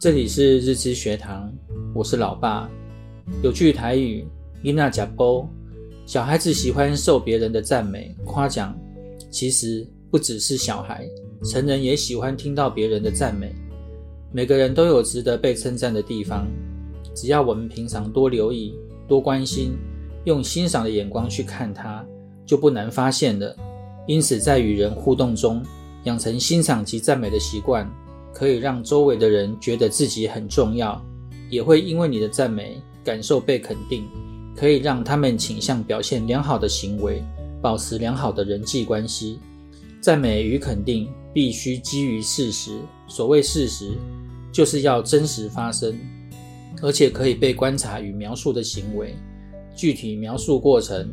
这里是日知学堂，我是老爸。有句台语，囡仔吃补，小孩子喜欢受别人的赞美夸奖，其实不只是小孩，成人也喜欢听到别人的赞美。每个人都有值得被称赞的地方，只要我们平常多留意、多关心，用欣赏的眼光去看它，就不难发现了。因此，在与人互动中，养成欣赏及赞美的习惯，可以让周围的人觉得自己很重要，也会因为你的赞美感受被肯定，可以让他们倾向表现良好的行为，保持良好的人际关系。赞美与肯定必须基于事实，所谓事实，就是要真实发生，而且可以被观察与描述的行为。具体描述过程，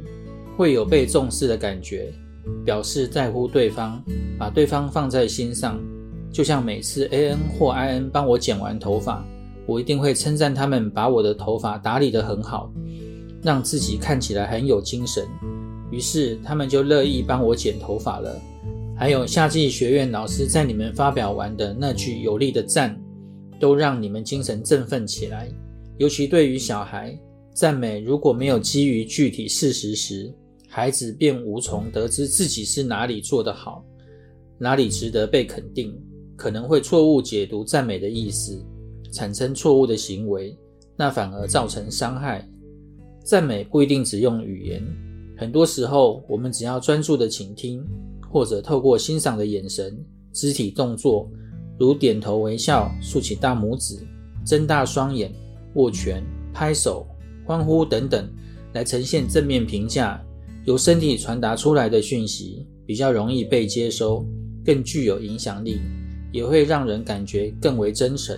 会有被重视的感觉。表示在乎对方，把对方放在心上。就像每次 AN 或 IN 帮我剪完头发，我一定会称赞他们把我的头发打理得很好，让自己看起来很有精神。于是他们就乐意帮我剪头发了。还有夏季学院老师在你们发表完的那句有力的赞，都让你们精神振奋起来。尤其对于小孩，赞美如果没有基于具体事实时，孩子便无从得知自己是哪里做得好，哪里值得被肯定，可能会错误解读赞美的意思，产生错误的行为，那反而造成伤害。赞美不一定只用语言，很多时候我们只要专注的倾听，或者透过欣赏的眼神、肢体动作，如点头微笑、竖起大拇指、睁大双眼、握拳、拍手、欢呼等等，来呈现正面评价。由身体传达出来的讯息比较容易被接收，更具有影响力，也会让人感觉更为真诚。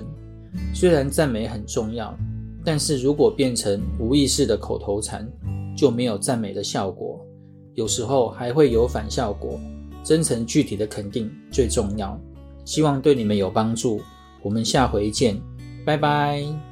虽然赞美很重要，但是如果变成无意识的口头禅，就没有赞美的效果，有时候还会有反效果。真诚具体的肯定最重要。希望对你们有帮助。我们下回见，拜拜。